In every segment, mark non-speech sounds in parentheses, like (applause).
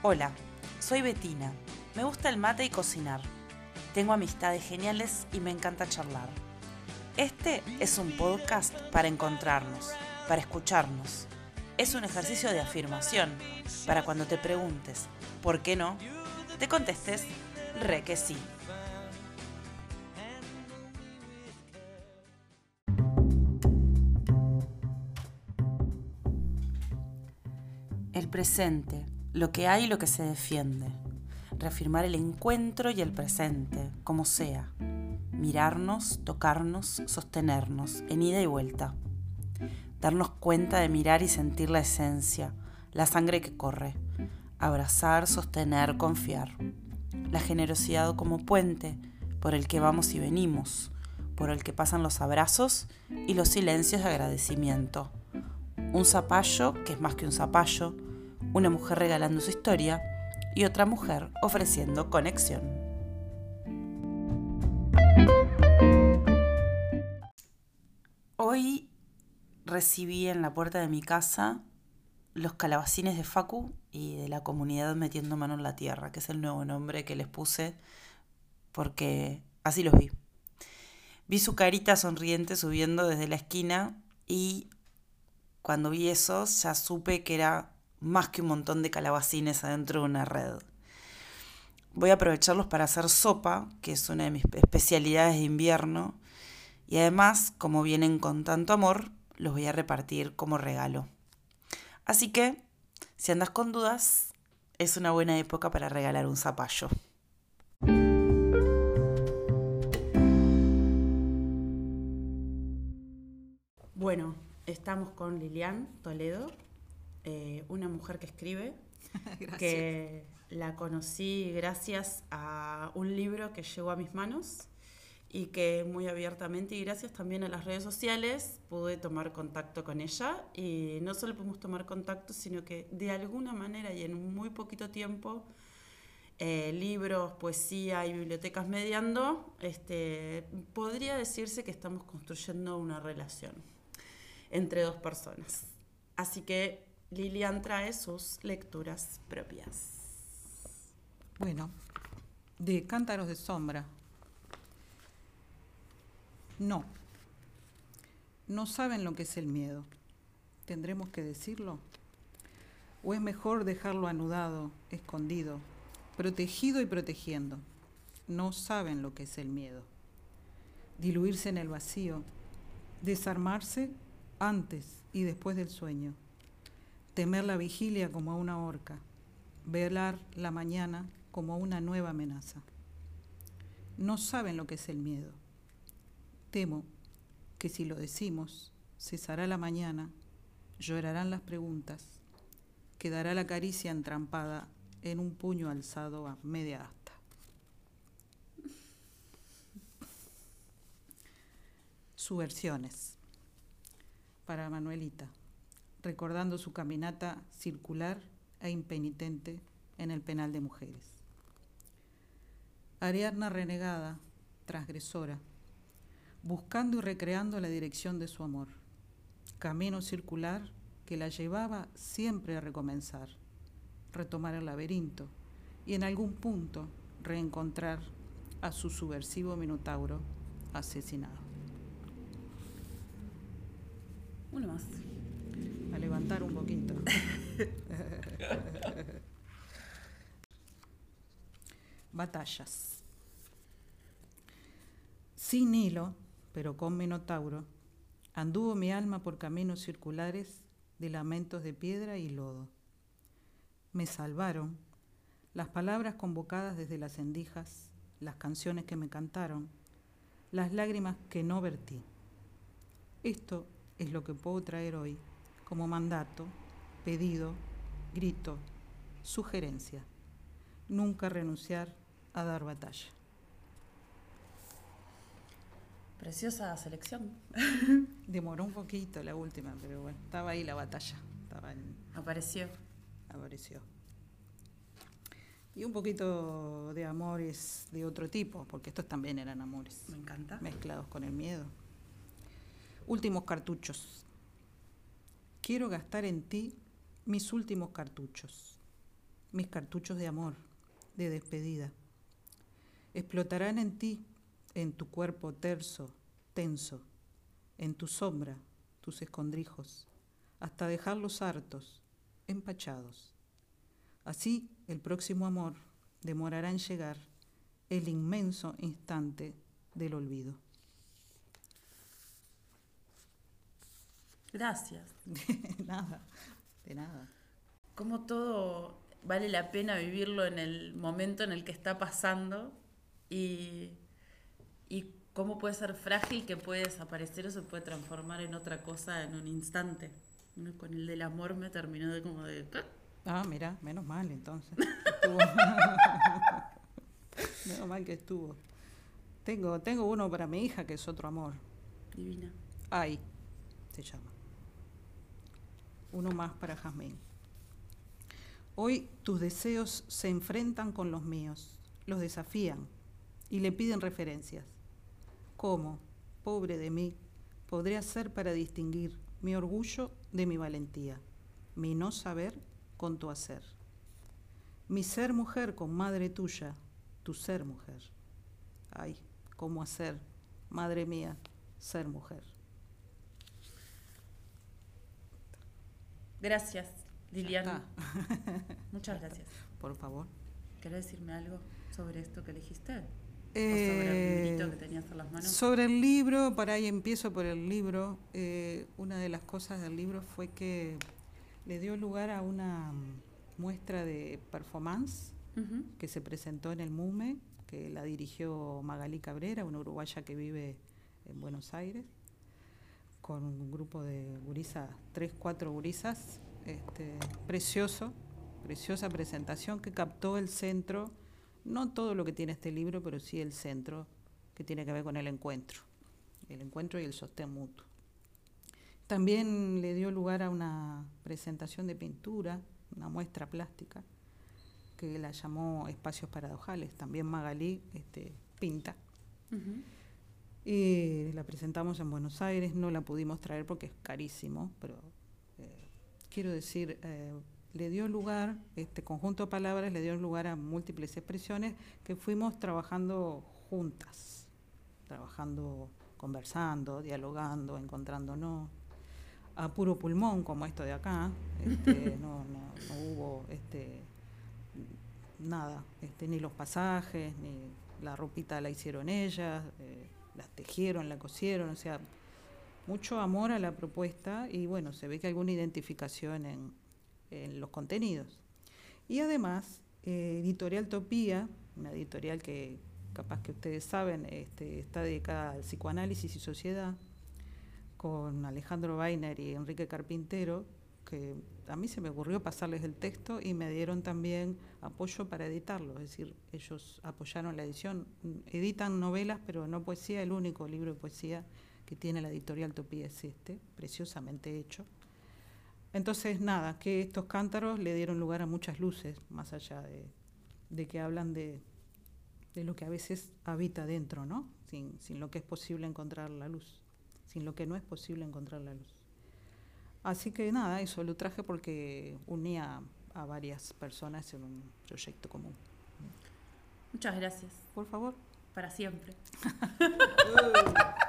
Hola, soy Betina. Me gusta el mate y cocinar. Tengo amistades geniales y me encanta charlar. Este es un podcast para encontrarnos, para escucharnos. Es un ejercicio de afirmación para cuando te preguntes, ¿por qué no? Te contestes, re que sí. El presente, lo que hay y lo que se defiende. Reafirmar el encuentro y el presente, como sea. Mirarnos, tocarnos, sostenernos, en ida y vuelta. Darnos cuenta de mirar y sentir la esencia, la sangre que corre. Abrazar, sostener, confiar. La generosidad como puente por el que vamos y venimos, por el que pasan los abrazos y los silencios de agradecimiento. Un zapallo que es más que un zapallo, una mujer regalando su historia y otra mujer ofreciendo conexión. Hoy recibí en la puerta de mi casa los calabacines de Facu y de la comunidad Metiendo Mano en la Tierra, que es el nuevo nombre que les puse porque así los vi. Vi su carita sonriente subiendo desde la esquina y cuando vi eso ya supe que era más que un montón de calabacines adentro de una red. Voy a aprovecharlos para hacer sopa, que es una de mis especialidades de invierno, y además, como vienen con tanto amor, los voy a repartir como regalo. Así que, si andas con dudas, es una buena época para regalar un zapallo. Bueno, estamos con Lilian Toledo, eh, una mujer que escribe, (laughs) que la conocí gracias a un libro que llegó a mis manos y que muy abiertamente y gracias también a las redes sociales pude tomar contacto con ella y no solo pudimos tomar contacto, sino que de alguna manera y en muy poquito tiempo, eh, libros, poesía y bibliotecas mediando, este, podría decirse que estamos construyendo una relación entre dos personas. Así que Lilian trae sus lecturas propias. Bueno, de Cántaros de Sombra. No, no saben lo que es el miedo. ¿Tendremos que decirlo? ¿O es mejor dejarlo anudado, escondido, protegido y protegiendo? No saben lo que es el miedo. Diluirse en el vacío, desarmarse antes y después del sueño temer la vigilia como a una horca, velar la mañana como una nueva amenaza. No saben lo que es el miedo. Temo que si lo decimos, cesará la mañana, llorarán las preguntas, quedará la caricia entrampada en un puño alzado a media asta. Subversiones. Para Manuelita recordando su caminata circular e impenitente en el penal de mujeres. Ariadna renegada, transgresora, buscando y recreando la dirección de su amor, camino circular que la llevaba siempre a recomenzar, retomar el laberinto y en algún punto reencontrar a su subversivo minotauro asesinado. Uno más a levantar un poquito. (laughs) Batallas. Sin hilo, pero con Minotauro, anduvo mi alma por caminos circulares de lamentos de piedra y lodo. Me salvaron las palabras convocadas desde las endijas, las canciones que me cantaron, las lágrimas que no vertí. Esto es lo que puedo traer hoy como mandato, pedido, grito, sugerencia. Nunca renunciar a dar batalla. Preciosa selección. (laughs) Demoró un poquito la última, pero bueno, estaba ahí la batalla. Apareció. Apareció. Y un poquito de amores de otro tipo, porque estos también eran amores. Me encanta. Mezclados con el miedo. Últimos cartuchos quiero gastar en ti mis últimos cartuchos. mis cartuchos de amor, de despedida. Explotarán en ti, en tu cuerpo terso, tenso, en tu sombra, tus escondrijos, hasta dejarlos hartos, empachados. Así el próximo amor demorará en llegar el inmenso instante del olvido. Gracias. De (laughs) nada, de nada. Como todo vale la pena vivirlo en el momento en el que está pasando y, y cómo puede ser frágil que puede desaparecer o se puede transformar en otra cosa en un instante. Con el del amor me terminó de como de... Ah, mira, menos mal entonces. (laughs) (laughs) menos mal que estuvo. Tengo, tengo uno para mi hija que es otro amor. Divina. Ay, se llama. Uno más para Jazmín. Hoy tus deseos se enfrentan con los míos, los desafían y le piden referencias. ¿Cómo, pobre de mí, podré hacer para distinguir mi orgullo de mi valentía, mi no saber con tu hacer? Mi ser mujer con madre tuya, tu ser mujer. Ay, ¿cómo hacer, madre mía, ser mujer? Gracias, Liliana. (laughs) Muchas gracias. Por favor. ¿Querés decirme algo sobre esto que elegiste? Eh, sobre el librito que tenías en las manos? Sobre el libro, por ahí empiezo por el libro. Eh, una de las cosas del libro fue que le dio lugar a una muestra de performance que se presentó en el MUME, que la dirigió Magalí Cabrera, una uruguaya que vive en Buenos Aires con un grupo de gurisas, tres, cuatro gurisas, este, precioso, preciosa presentación que captó el centro, no todo lo que tiene este libro, pero sí el centro que tiene que ver con el encuentro, el encuentro y el sostén mutuo. También le dio lugar a una presentación de pintura, una muestra plástica, que la llamó Espacios Paradojales. También Magalí este, pinta. Y la presentamos en Buenos Aires, no la pudimos traer porque es carísimo, pero eh, quiero decir, eh, le dio lugar, este conjunto de palabras le dio lugar a múltiples expresiones que fuimos trabajando juntas, trabajando, conversando, dialogando, encontrándonos a puro pulmón como esto de acá, este, (laughs) no, no, hubo este, nada, este, ni los pasajes, ni la ropita la hicieron ellas. Eh, las tejieron, la cosieron, o sea, mucho amor a la propuesta y bueno, se ve que alguna identificación en, los contenidos. Y además, eh, Editorial Topía, una editorial que capaz que ustedes saben, este, está dedicada al psicoanálisis y sociedad, con Alejandro Weiner y Enrique Carpintero, que a mí se me ocurrió pasarles el texto y me dieron también apoyo para editarlo, es decir, ellos apoyaron la edición, editan novelas, pero no poesía, el único libro de poesía que tiene la editorial Topía es este, preciosamente hecho. Entonces, nada, que estos cántaros le dieron lugar a muchas luces, más allá de, que hablan de, lo que a veces habita dentro, ¿no? Sin, sin lo que es posible encontrar la luz, sin lo que no es posible encontrar la luz. Así que nada, eso lo traje porque unía a varias personas en un proyecto común. Muchas gracias. Por favor. Para siempre. (laughs)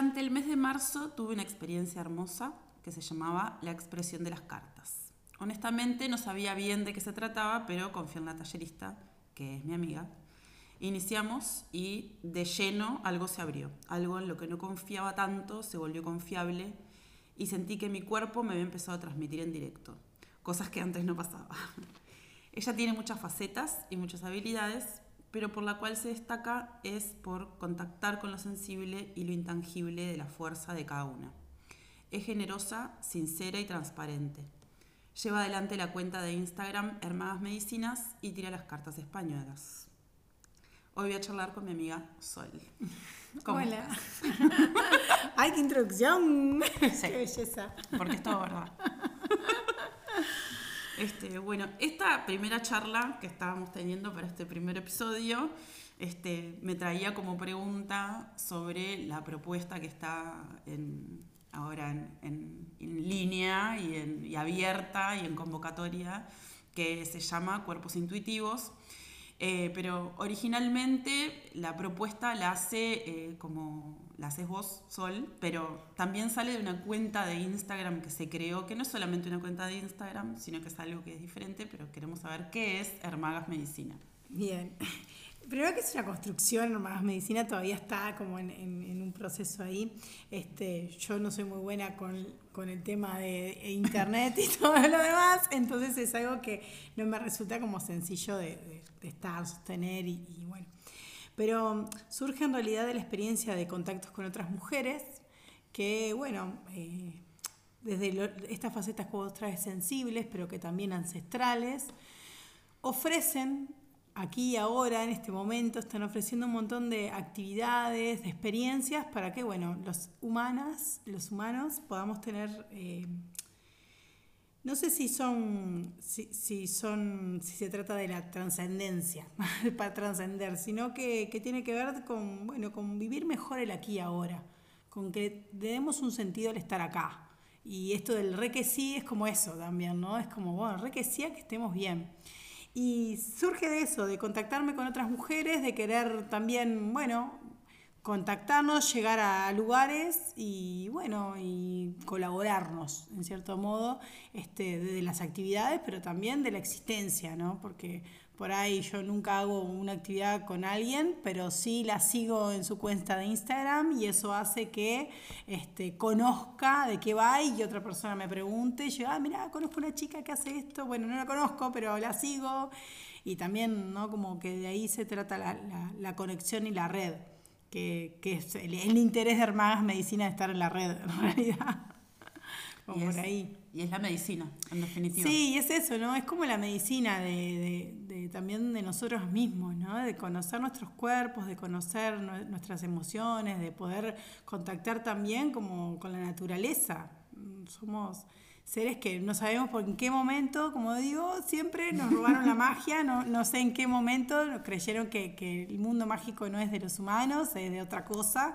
Durante el mes de marzo tuve una experiencia hermosa que se llamaba la expresión de las cartas. Honestamente no sabía bien de qué se trataba, pero confié en la tallerista, que es mi amiga. Iniciamos y de lleno algo se abrió. Algo en lo que no confiaba tanto se volvió confiable y sentí que mi cuerpo me había empezado a transmitir en directo, cosas que antes no pasaba. (laughs) Ella tiene muchas facetas y muchas habilidades, pero por la cual se destaca es por contactar con lo sensible y lo intangible de la fuerza de cada una. Es generosa, sincera y transparente. Lleva adelante la cuenta de Instagram Hermanas Medicinas y tira las cartas españolas. Hoy voy a charlar con mi amiga Sol. (laughs) Hola. (laughs) ¡Ay, qué introducción! Sí. ¡Qué belleza! Porque es todo verdad. (laughs) Este, bueno, esta primera charla que estábamos teniendo para este primer episodio este, me traía como pregunta sobre la propuesta que está ahora en línea y, en- y abierta y en convocatoria, que se llama Cuerpos Intuitivos. Eh, pero originalmente la propuesta la hace eh, como la haces vos, Sol, pero también sale de una cuenta de Instagram que se creó, que no es solamente una cuenta de Instagram, sino que es algo que es diferente, pero queremos saber qué es Hermagas Medicina. Bien. (laughs) Primero que es una construcción, más medicina todavía está como en, un proceso ahí. Este, yo no soy muy buena con, con el tema de internet y (laughs) todo lo demás, entonces es algo que no me resulta como sencillo de estar, sostener y, bueno. Pero surge en realidad de la experiencia de contactos con otras mujeres que, bueno, eh, desde estas facetas que vos traes sensibles, pero que también ancestrales, ofrecen aquí ahora, en este momento, están ofreciendo un montón de actividades, de experiencias para que, bueno, los humanas, los humanos podamos tener, eh, no sé si son, si, si son, si se trata de la trascendencia, (laughs) para trascender, sino que, que tiene que ver con, bueno, con vivir mejor el aquí y ahora, con que le demos un sentido al estar acá. Y esto del re que sí es como eso también, ¿no? Es como, bueno, re que sí a que estemos bien. Y surge de eso, de contactarme con otras mujeres, de querer también, bueno, contactarnos, llegar a lugares y, bueno, y colaborarnos, en cierto modo, este, de las actividades, pero también de la existencia, ¿no? Porque por ahí yo nunca hago una actividad con alguien, pero sí la sigo en su cuenta de Instagram y eso hace que este, conozca de qué va y otra persona me pregunte. Y yo, ah, mira, conozco una chica que hace esto. Bueno, no la conozco, pero la sigo. Y también, ¿no? Como que de ahí se trata la, la- la conexión y la red, que, que es el, el interés de Hermanas Medicina de estar en la red, en realidad. (laughs) Como Y por es- ahí. Y es la medicina, en definitiva. Sí, y es eso, ¿no? Es como la medicina de, de- de- también de nosotros mismos, ¿no? De conocer nuestros cuerpos, de conocer nue- nuestras emociones, de poder contactar también como con la naturaleza. Mm, Somos seres que no sabemos por en qué momento, como digo, siempre nos robaron la magia, no, no sé en qué momento nos creyeron que, que el mundo mágico no es de los humanos, es de otra cosa.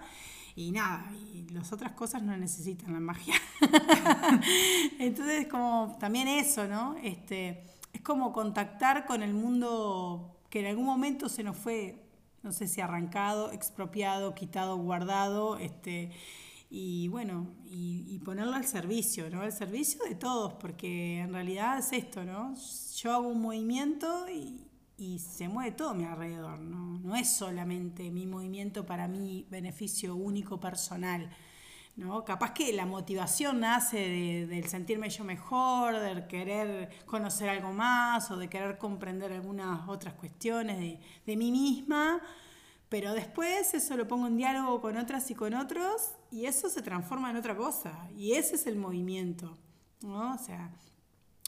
Y nada, y las otras cosas no necesitan la magia. (laughs) Entonces, como también eso, ¿no? Este, es como contactar con el mundo que en algún momento se nos fue, no sé si arrancado, expropiado, quitado, guardado, este, y bueno, y, ponerlo al servicio, ¿no? Al servicio de todos, porque en realidad es esto, ¿no? Yo hago un movimiento y, y se mueve todo a mi alrededor, ¿no? No es solamente mi movimiento para mi beneficio único personal, ¿no? Capaz que la motivación nace de- del sentirme yo mejor, del querer conocer algo más o de querer comprender algunas otras cuestiones de, de mí misma, pero después eso lo pongo en diálogo con otras y con otros y eso se transforma en otra cosa y ese es el movimiento, ¿no? O sea,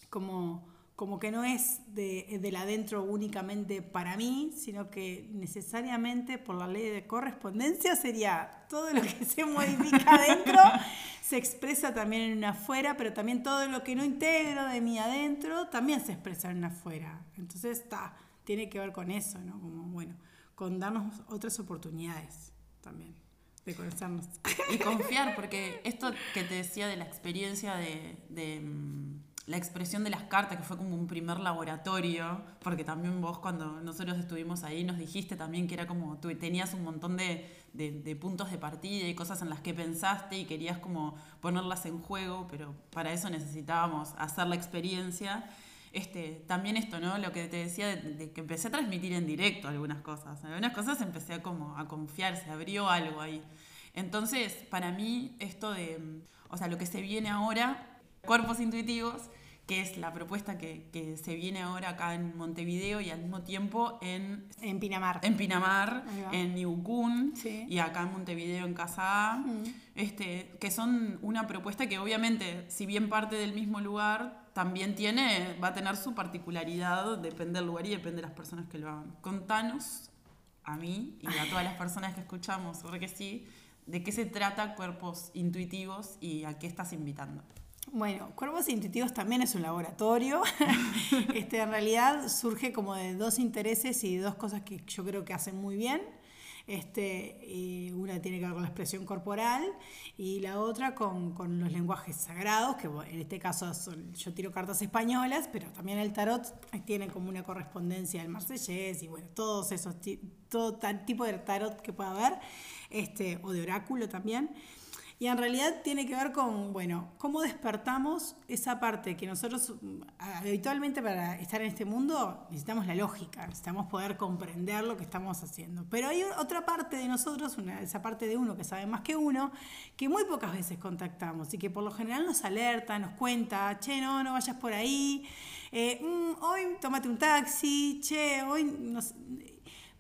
como, como que no es de, del adentro únicamente para mí, sino que necesariamente por la ley de correspondencia sería todo lo que se modifica adentro se expresa también en una afuera, pero también todo lo que no integro de mí adentro también se expresa en una afuera. Entonces está, tiene que ver con eso, ¿no? Como bueno, con darnos otras oportunidades también de conocernos. Y confiar, porque esto que te decía de la experiencia de, de, mm, la expresión de las cartas, que fue como un primer laboratorio, porque también vos cuando nosotros estuvimos ahí nos dijiste también que era como tú tenías un montón de, de- de puntos de partida y cosas en las que pensaste y querías como ponerlas en juego, pero para eso necesitábamos hacer la experiencia. Este, también esto, ¿no? Lo que te decía de, de que empecé a transmitir en directo algunas cosas. Algunas cosas empecé a como a confiar, se abrió algo ahí. Entonces, para mí, esto de, mm, o sea, lo que se viene ahora, cuerpos intuitivos, que es la propuesta que, que, se viene ahora acá en Montevideo y al mismo tiempo en, en Pinamar. En Pinamar, en Ibucún y acá en Montevideo en Casa A, este, que son una propuesta que obviamente, si bien parte del mismo lugar, también tiene, va a tener su particularidad, depende del lugar y depende de las personas que lo hagan. Contanos a mí y a todas las personas que escuchamos, sobre que sí, de qué se trata Cuerpos Intuitivos y a qué estás invitando. Bueno, Cuerpos Intuitivos también es un laboratorio. (laughs) este, en realidad surge como de dos intereses y dos cosas que yo creo que hacen muy bien. Este, una tiene que ver con la expresión corporal y la otra con, con los lenguajes sagrados, que en este caso yo tiro cartas españolas, pero también el tarot tiene como una correspondencia al marsellés y bueno, todos esos, todo tipo de tarot que pueda haber, este, o de oráculo también. Y en realidad tiene que ver con, bueno, cómo despertamos esa parte que nosotros mm, habitualmente para estar en este mundo necesitamos la lógica, necesitamos poder comprender lo que estamos haciendo. Pero hay otra parte de nosotros, una, esa parte de uno que sabe más que uno, que muy pocas veces contactamos y que por lo general nos alerta, nos cuenta, che, no, no vayas por ahí, eh, mm, hoy tómate un taxi, che, hoy no,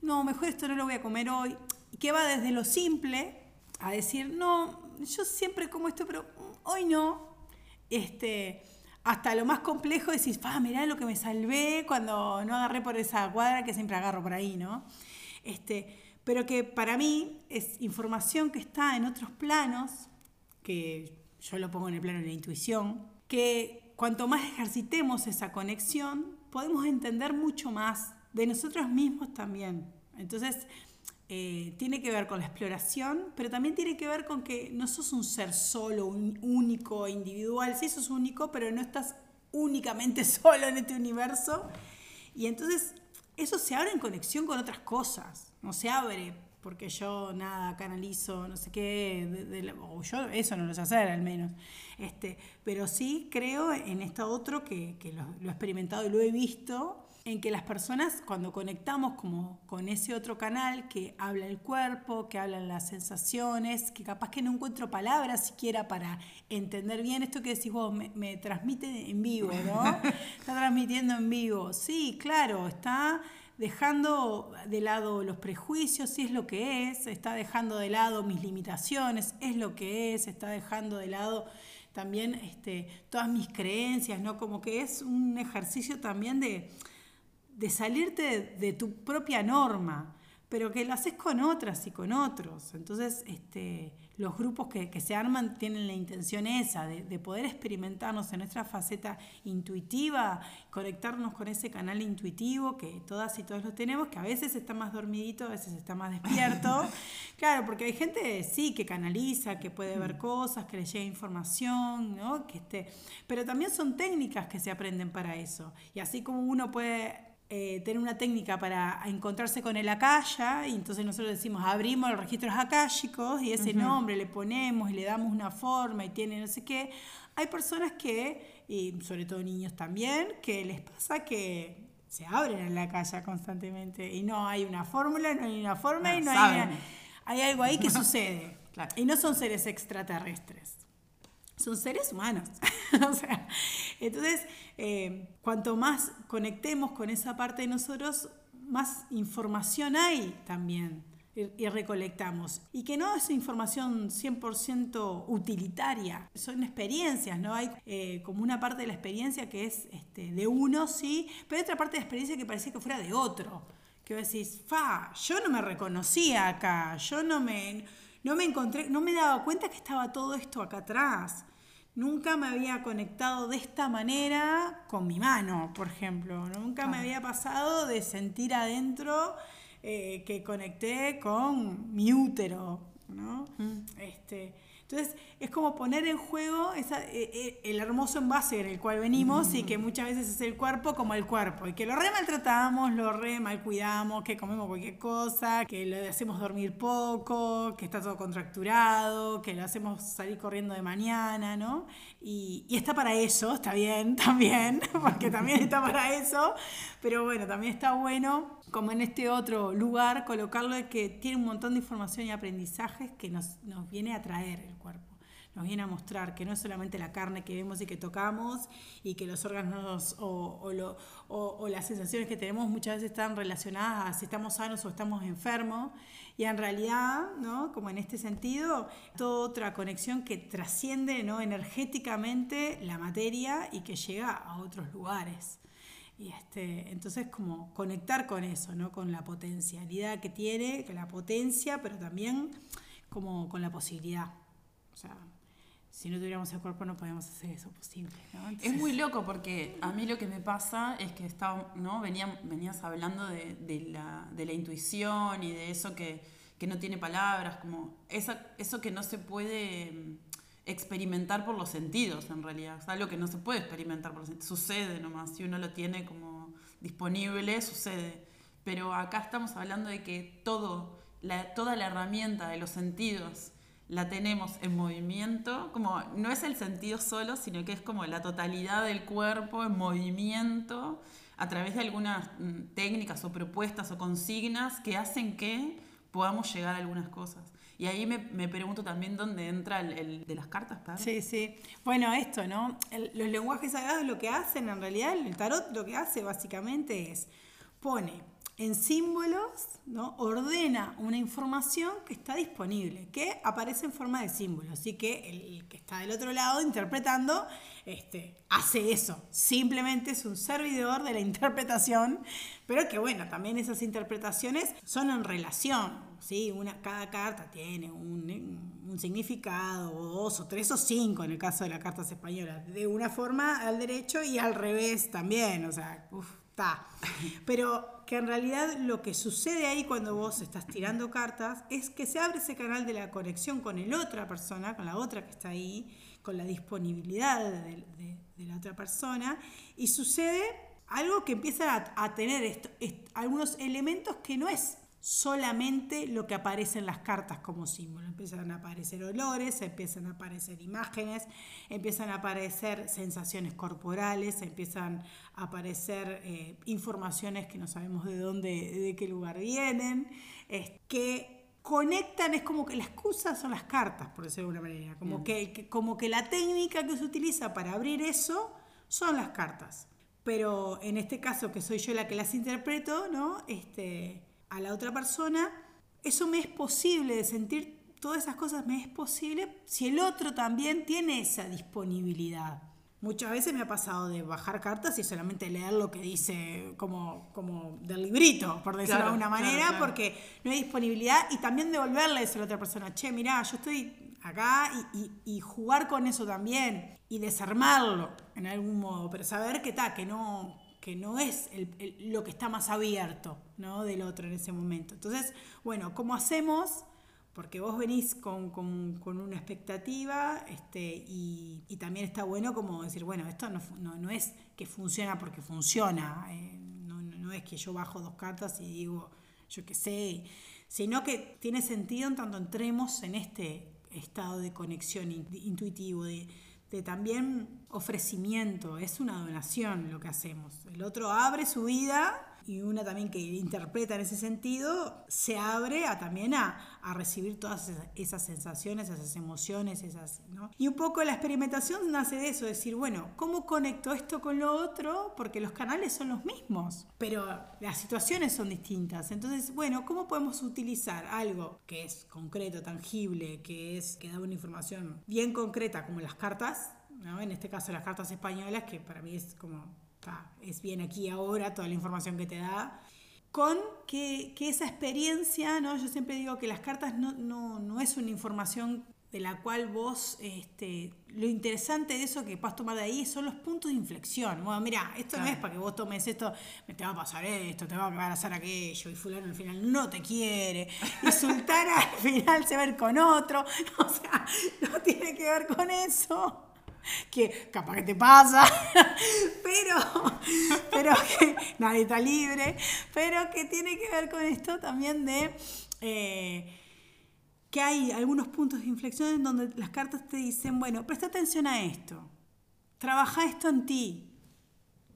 no, mejor esto no lo voy a comer hoy, que va desde lo simple a decir, no, yo siempre como esto, pero hoy no. Este, hasta lo más complejo decís, ah, mirá lo que me salvé cuando no agarré por esa cuadra que siempre agarro por ahí, ¿no? Este, pero que para mí es información que está en otros planos, que yo lo pongo en el plano de la intuición, que cuanto más ejercitemos esa conexión, podemos entender mucho más de nosotros mismos también. Entonces, eh, tiene que ver con la exploración, pero también tiene que ver con que no sos un ser solo, un único, individual. Sí, sos único, pero no estás únicamente (laughs) solo en este universo. Y entonces eso se abre en conexión con otras cosas. No se abre porque yo nada canalizo, no sé qué, o yo eso no lo sé hacer al menos. Este, pero sí creo en esto otro que, lo, lo he experimentado y lo he visto en que las personas cuando conectamos como con ese otro canal que habla el cuerpo, que hablan las sensaciones, que capaz que no encuentro palabras siquiera para entender bien esto que decís vos, me, transmite en vivo, ¿no? (laughs) está transmitiendo en vivo. Sí, claro, está dejando de lado los prejuicios, si es lo que es, está dejando de lado mis limitaciones, es lo que es, está dejando de lado también este, todas mis creencias, ¿no? Como que es un ejercicio también de de salirte de, tu propia norma, pero que lo haces con otras y con otros. Entonces, este, los grupos que, se arman tienen la intención esa, de, poder experimentarnos en nuestra faceta intuitiva, conectarnos con ese canal intuitivo que todas y todos lo tenemos, que a veces está más dormidito, a veces está más despierto. (laughs) claro, porque hay gente, sí, que canaliza, que puede ver cosas, que le llega información, ¿no? Que esté... Pero también son técnicas que se aprenden para eso. Y así como uno puede eh, tener una técnica para encontrarse con el acaya y entonces nosotros decimos abrimos los registros akáshicos y ese nombre le ponemos y le damos una forma y tiene no sé qué. Hay personas que, y sobre todo niños también, que les pasa que se abren en la calle constantemente y no hay una fórmula, no hay una forma y no hay, hay algo ahí que (laughs) sucede. Y no son seres extraterrestres son seres humanos. (laughs) o sea, entonces, eh, cuanto más conectemos con esa parte de nosotros, más información hay también y, recolectamos. Y que no es información 100% utilitaria, son experiencias, ¿no? Hay eh, como una parte de la experiencia que es este, de uno, sí, pero hay otra parte de la experiencia que parecía que fuera de otro. Que decís, fa, yo no me reconocía acá, yo no me no me encontré, no me daba cuenta que estaba todo esto acá atrás. Nunca me había conectado de esta manera con mi mano, por ejemplo. Nunca me había pasado de sentir adentro eh, que conecté con mi útero, ¿no? Mm. Este, entonces, es como poner en juego esa, eh, eh, el hermoso envase en el cual venimos y que muchas veces es el cuerpo como el cuerpo. Y que lo re maltratamos, lo re mal cuidamos, que comemos cualquier cosa, que le hacemos dormir poco, que está todo contracturado, que lo hacemos salir corriendo de mañana, ¿no? Y, y está para eso, está bien (laughs) también, porque también está para eso. Pero bueno, también está bueno, como en este otro lugar, colocarlo de que tiene un montón de información y aprendizajes que nos, nos viene a traer el cuerpo nos viene a mostrar que no es solamente la carne que vemos y que tocamos y que los órganos o, o, las sensaciones que tenemos muchas veces están relacionadas a si estamos sanos o estamos enfermos. Y en realidad, ¿no? como en este sentido, toda otra conexión que trasciende ¿no? energéticamente la materia y que llega a otros lugares. Y este, entonces como conectar con eso, ¿no? Con la potencialidad que tiene, con la potencia, pero también como con la posibilidad. O sea, si no tuviéramos el cuerpo no podemos hacer eso posible. es muy loco porque a mí lo que me pasa es que estaba, ¿no? venías hablando de, de, la, de, la, intuición y de eso que, que no tiene palabras, como esa, eso que no se puede experimentar por los sentidos, en realidad. Es algo que no se puede experimentar por los sentidos. Sucede nomás. Si uno lo tiene como disponible, sucede. Pero acá estamos hablando de que todo, toda la herramienta de los sentidos la tenemos en movimiento, como no es el sentido solo, sino que es como la totalidad del cuerpo en movimiento a través de algunas mm, técnicas o propuestas o consignas que hacen que podamos llegar a algunas cosas. Y ahí me, me pregunto también dónde entra el, de las cartas, ¿padre? Sí, sí. Bueno, esto, ¿no? los lenguajes sagrados lo que hacen, en realidad, el tarot lo que hace básicamente es pone en símbolos, ¿no? ordena una información que está disponible, que aparece en forma de símbolo. Así que el que está del otro lado interpretando este, hace eso. Simplemente es un servidor de la (laughs) interpretación, pero que bueno, también esas interpretaciones son en relación. ¿Sí? Una, cada carta tiene un, un significado, o dos, o tres, o cinco en el caso de las cartas españolas. De una forma al derecho y al revés también. O sea, uff pero que en realidad lo que sucede ahí cuando vos estás tirando cartas es que se abre ese canal de la conexión con el otra persona, con la otra que está ahí, con la disponibilidad de, la otra persona, y sucede algo que empieza a, tener algunos elementos que no es solamente lo que aparece en las cartas como símbolo. Empiezan a aparecer olores, empiezan a aparecer imágenes, empiezan a aparecer sensaciones corporales, empiezan a aparecer eh, informaciones que no sabemos de dónde, de qué lugar vienen, que conectan, es como que la excusa son las cartas, por decirlo de alguna manera, como que, como que la técnica que se utiliza para abrir eso son las cartas. Pero en este caso, que soy yo la que las interpreto, ¿no? Este, a la otra persona, eso me es posible de sentir todas esas cosas, me es posible si el otro también tiene esa disponibilidad. Muchas veces me ha pasado de bajar cartas y solamente leer lo que dice como, como del librito, por decirlo de alguna manera, porque no hay disponibilidad y también devolverle eso a la otra persona, che, mirá, yo estoy acá y, y, jugar con eso también y desarmarlo en algún modo, pero saber que está, que no, que no es lo que está más abierto ¿no? del otro en ese momento. Entonces, bueno, ¿cómo hacemos? Porque vos venís con, una expectativa este, y, también está bueno como decir, bueno, esto no, es que funciona porque funciona, eh, no, es que yo bajo dos cartas y digo, yo qué sé, sino que tiene sentido en tanto entremos en este estado de conexión intuitivo, de, de también ofrecimiento, es una donación lo que hacemos. El otro abre su vida y una también que interpreta en ese sentido, se abre a, también a, recibir todas esas, sensaciones, esas emociones, esas, ¿no? Y un poco la experimentación nace de eso, decir, bueno, ¿cómo conecto esto con lo otro? Porque los canales son los mismos, pero las situaciones son distintas. Entonces, bueno, ¿cómo podemos utilizar algo que es concreto, tangible, que es que da una información bien concreta como las cartas, ¿no? en este caso las cartas españolas, que para mí es como es bien aquí ahora toda la información que te da, con que, esa experiencia, ¿no? yo siempre digo que las cartas no, no, es una información de la cual vos, este, lo interesante de eso que puedas tomar de ahí son los puntos de inflexión. Bueno, mira, esto no es para que vos tomes esto, me te va a pasar esto, te va a pasar aquello, y fulano al final no te quiere, (laughs) y sultana al final se va a ir con otro, (laughs) o sea, no tiene que ver con eso. (laughs) que capaz que te pasa, (laughs) pero, pero que nadie está libre, pero que tiene que ver con esto también de eh, que hay algunos puntos de inflexión en donde las cartas te dicen, bueno, presta atención a esto, trabaja esto en ti.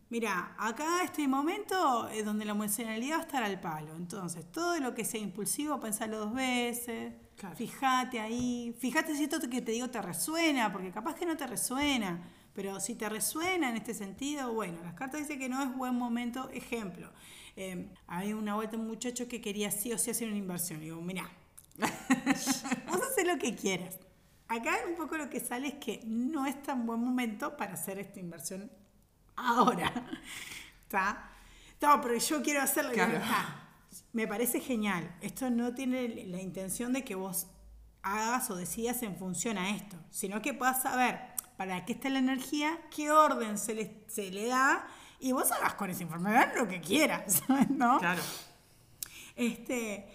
Mira, acá este momento es donde la emocionalidad va a estar al palo. Entonces, todo lo que sea impulsivo, pensarlo dos veces. Claro. Fíjate ahí, fíjate si esto que te digo te resuena, porque capaz que no te resuena, pero si te resuena en este sentido, bueno, las cartas dicen que no es buen momento. Ejemplo, eh, hay una vuelta un muchacho que quería sí o sí hacer una inversión. Y digo, mirá, (laughs) vos haces lo que quieras. Acá un poco lo que sale es que no es tan buen momento para hacer esta inversión ahora. (laughs) ¿Está? No, pero yo quiero hacerlo. Claro. Me parece genial. Esto no tiene la intención de que vos hagas o decidas en función a esto, sino que puedas saber para qué está la energía, qué orden se le, se le da y vos hagas con esa información lo que quieras, (laughs) ¿no? Claro. Este,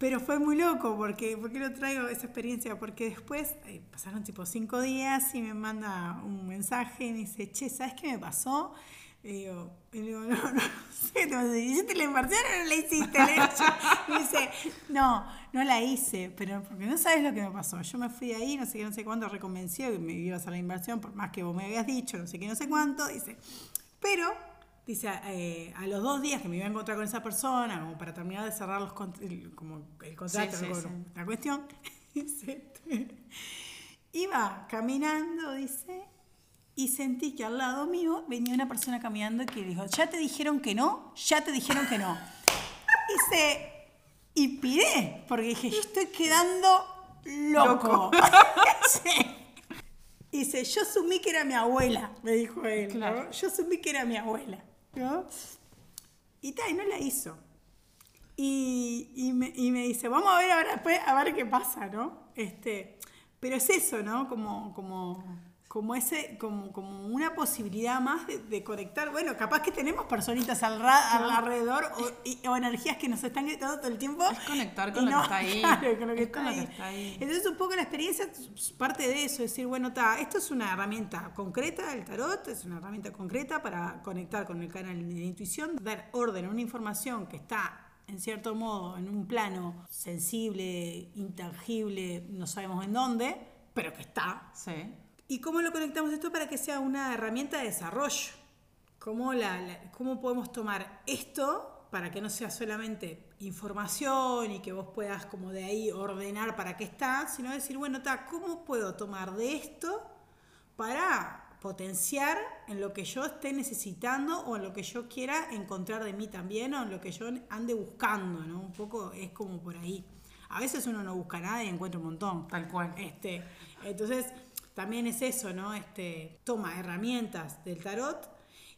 pero fue muy loco, porque, ¿por qué lo traigo esa experiencia? Porque después eh, pasaron tipo cinco días y me manda un mensaje y me dice, che, ¿sabes qué me pasó? Y digo, y digo, (laughs) no, no, no sé, te ¿hiciste la inversión o no la hiciste? Le. Me dice, no, no la hice, pero porque no sabes lo que me pasó. Yo me fui ahí, no sé qué, no sé cuánto, reconvencido que me iba a hacer la inversión, por más que vos me habías dicho, no sé qué, no sé cuánto, dice, pero Dice, eh, a los dos días que me iba a encontrar con esa persona, como para terminar de cerrar los el, como el contrato, Sí, sí, con- sí. la cuestión, (laughs) dice, (laughs) iba caminando, dice, y sentí que al lado mío venía una persona caminando que dijo, ya te dijeron que no, ya te dijeron que no. Dice, y piré, porque dije, yo estoy quedando loco. (laughs) Sí. Dice, yo asumí que era mi abuela, me dijo él. ¿no? Claro. Yo asumí que era mi abuela. ¿no? Y tal, y no la hizo. Y, y me, y me dice, vamos a ver ahora después, a ver qué pasa, ¿no? Este, pero es eso, ¿no? Como, como, como, ese, como, como una posibilidad más de, de conectar. Bueno, capaz que tenemos personitas al ra- al alrededor o, y- o energías que nos están gritando todo el tiempo. Es conectar con lo que está ahí. claro, con lo que Es está con lo que ahí. está ahí. Entonces un poco la experiencia es parte de eso, es decir, bueno, está, esto es una herramienta concreta, el tarot es una herramienta concreta para conectar con el canal de intuición, dar orden a una información que está en cierto modo en un plano sensible, intangible, no sabemos en dónde, pero que está. Sí. ¿Y cómo lo conectamos esto para que sea una herramienta de desarrollo? ¿Cómo, la, la- cómo podemos tomar esto para que no sea solamente información y que vos puedas como de ahí ordenar para qué está, sino decir, bueno, ta, ¿cómo puedo tomar de esto para potenciar en lo que yo esté necesitando o en lo que yo quiera encontrar de mí también o en lo que yo ande buscando, ¿no? Un poco es como por ahí. A veces uno no busca nada y encuentra un montón. Tal cual. Este, entonces, también es eso, ¿no? Este, toma herramientas del tarot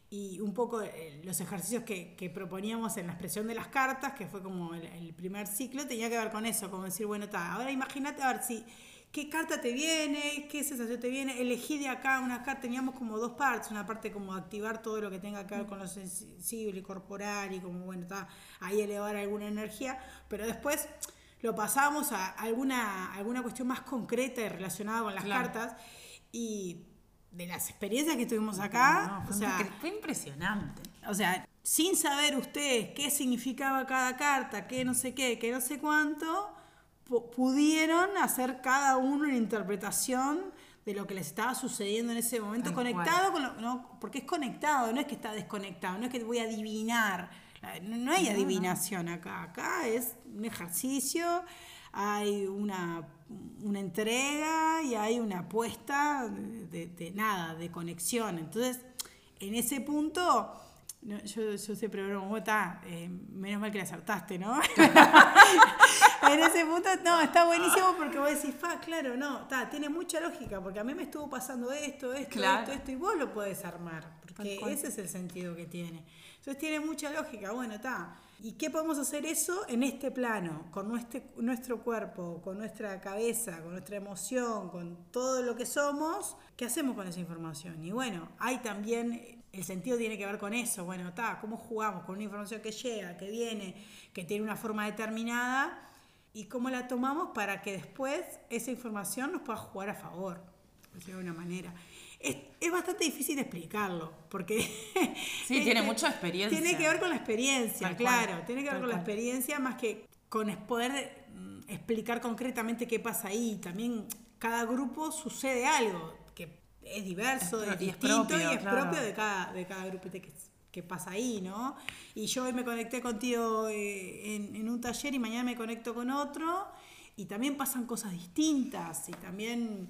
y un poco eh, los ejercicios que, que proponíamos en la expresión de las cartas, que fue como el, el primer ciclo, tenía que ver con eso, como decir, bueno, está, ahora imagínate a ver si qué carta te viene, qué sensación te viene, elegí de acá una carta, teníamos como dos partes, una parte como activar todo lo que tenga que ver con lo sensible y corporal y como, bueno, está ahí elevar alguna energía, pero después lo pasamos a alguna, alguna cuestión más concreta y relacionada con las Claro. cartas y de las experiencias que tuvimos acá, No, o fue, sea, impre- fue impresionante. o sea, sin saber ustedes qué significaba cada carta, qué no sé qué, qué no sé cuánto, pu- pudieron hacer cada uno una interpretación de lo que les estaba sucediendo en ese momento, Tal conectado con lo, no, porque es conectado, no es que está desconectado, no es que voy a adivinar, no hay adivinación acá, acá es un ejercicio, hay una, una entrega y hay una apuesta de, de- nada, de conexión. Entonces, en ese punto, no, yo, yo siempre bromo, "Vos, ta, eh, menos mal que le acertaste, ¿no? (laughs) en ese punto, no, está buenísimo porque vos decís, fa, claro, no, ta, tiene mucha lógica, porque a mí me estuvo pasando esto, esto, Claro. esto, esto, y vos lo podés armar, cual. ese es el sentido que tiene. Entonces tiene mucha lógica, bueno, está. ¿Y qué podemos hacer eso en este plano, con nuestro, nuestro cuerpo, con nuestra cabeza, con nuestra emoción, con todo lo que somos? ¿Qué hacemos con esa información? Y bueno, hay también, el sentido tiene que ver con eso, bueno, está, ¿cómo jugamos con una información que llega, que viene, que tiene una forma determinada? ¿Y cómo la tomamos para que después esa información nos pueda jugar a favor? De alguna manera. Es, es bastante difícil explicarlo, porque... (laughs) Sí, tiene mucha experiencia. Tiene que ver con la experiencia, Tal cual, claro. Tiene que ver tal con la experiencia más que con poder mm, explicar concretamente qué pasa ahí. También cada grupo sucede algo que es diverso, Es distinto propio, y es claro. propio de cada, de cada grupo que, que pasa ahí, ¿no? Y yo hoy me conecté contigo eh, en, en un taller y mañana me conecto con otro y también pasan cosas distintas y también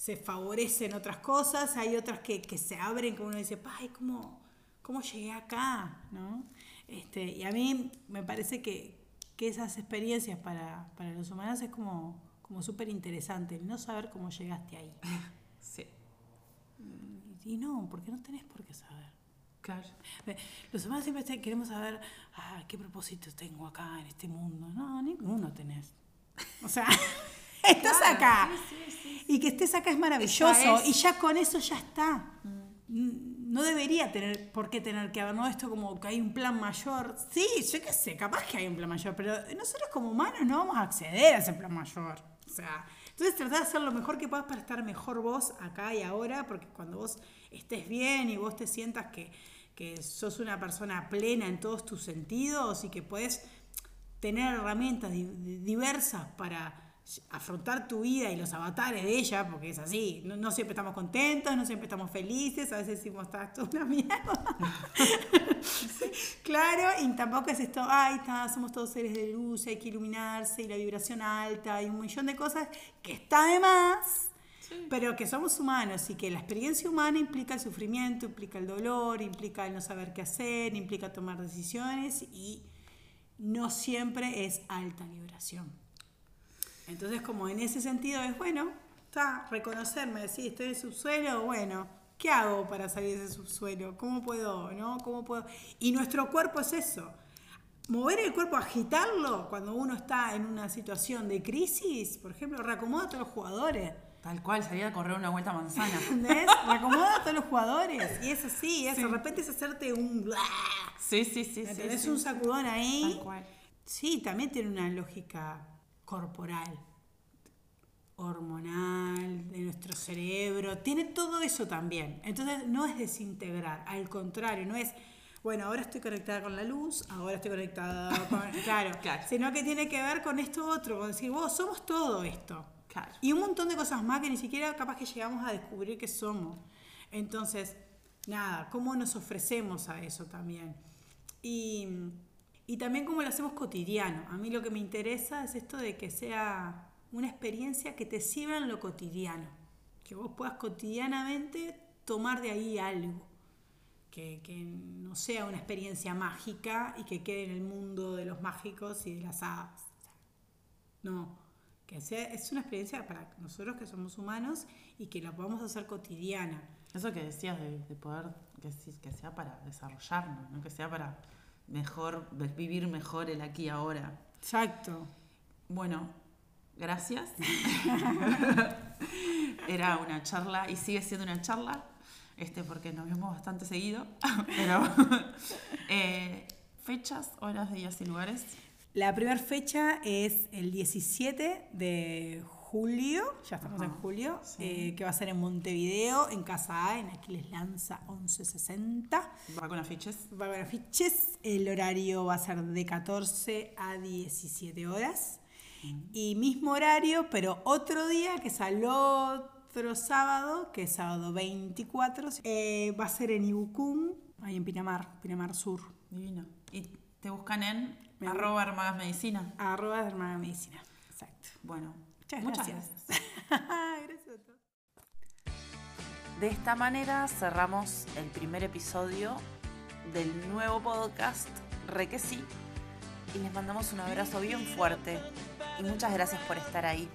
se favorecen otras cosas, hay otras que, que se abren, como uno dice, ay, ¿cómo, ¿cómo llegué acá? ¿no? Este, y a mí me parece que, que esas experiencias para, para, los humanos es como, como súper interesante, no saber cómo llegaste ahí. (laughs) Sí. Y no, porque no tenés por qué saber. Claro. Los humanos siempre queremos saber, ah, ¿qué propósito tengo acá en este mundo? No, ninguno tenés. O sea, (laughs) (laughs) estás Claro, acá. sí, sí, sí, Y que estés acá es maravilloso. Es. Y ya con eso ya está. No debería tener por qué tener que haber, ¿no? Esto como que hay un plan mayor. Sí, yo qué sé, capaz que hay un plan mayor, pero nosotros como humanos no vamos a acceder a ese plan mayor. O sea, entonces tratar de hacer lo mejor que puedas para estar mejor vos acá y ahora, porque cuando vos estés bien y vos te sientas que, que sos una persona plena en todos tus sentidos y que puedes tener herramientas di- di- diversas para afrontar tu vida y los avatares de ella, porque es así, no, no siempre estamos contentos, no siempre estamos felices, a veces decimos, estás toda una mierda. (laughs) claro, y tampoco es esto, ay, está, somos todos seres de luz, hay que iluminarse y la vibración alta y un millón de cosas que está de más. Pero que somos humanos y que la experiencia humana implica el sufrimiento, implica el dolor, implica el no saber qué hacer, implica tomar decisiones y no siempre es alta vibración. Entonces, como en ese sentido es, bueno, está, reconocerme, decir, estoy en el subsuelo, bueno, ¿qué hago para salir de ese subsuelo? ¿Cómo puedo, no? ¿Cómo puedo? Y nuestro cuerpo es eso. Mover el cuerpo, agitarlo cuando uno está en una situación de crisis, por ejemplo, reacomoda a todos los jugadores. Tal cual, salir a correr una vuelta a manzana. (laughs) ¿Entendés? Reacomoda a todos los jugadores. Y es así, es, de repente es hacerte un... bla, Sí, sí, sí. sí, sí. Un sacudón ahí. Tal cual. Sí, también tiene una lógica corporal, hormonal, de nuestro cerebro. Tiene todo eso también. Entonces no es desintegrar, al contrario, no es, bueno, ahora estoy conectada con la luz, ahora estoy conectada con... (laughs) Claro, Claro. sino que tiene que ver con esto otro, con decir, vos somos todo esto. Claro. Y un montón de cosas más que ni siquiera capaz que llegamos a descubrir que somos. Entonces, nada, cómo nos ofrecemos a eso también. Y, y también cómo lo hacemos cotidiano. A mí lo que me interesa es esto de que sea una experiencia que te sirva en lo cotidiano. Que vos puedas cotidianamente tomar de ahí algo. Que, que no sea una experiencia mágica y que quede en el mundo de los mágicos y de las hadas. No, que sea, es una experiencia para nosotros que somos humanos y que la podamos hacer cotidiana. Eso que decías de, de poder, que, que sea para desarrollarnos, ¿no? que sea para mejor, vivir mejor el aquí y ahora. Exacto. Bueno, gracias. (laughs) Era una charla y sigue siendo una charla, este, porque nos vemos bastante seguido. (laughs) Pero (laughs) eh, fechas, horas, días y lugares. La primera fecha es el 17 de julio, ya estamos en julio, sí. eh, que va a ser en Montevideo, en Casa A, en Aquiles Lanza 1160. Va con afiches. Va haber afiches, el horario va a ser de 14 a 17 horas. Y mismo horario, pero otro día, que es al otro sábado, que es sábado 24, eh, va a ser en Ibucum, ahí en Pinamar, Pinamar Sur, Divino. Y te buscan en Me- arroba Armadas Medicina. arroba de Hermana Medicina. Exacto. Bueno, Muchas, muchas gracias. gracias. (laughs) gracias a todos. De esta manera cerramos el primer episodio del nuevo podcast Re que sí y les mandamos un abrazo bien fuerte y muchas gracias por estar ahí.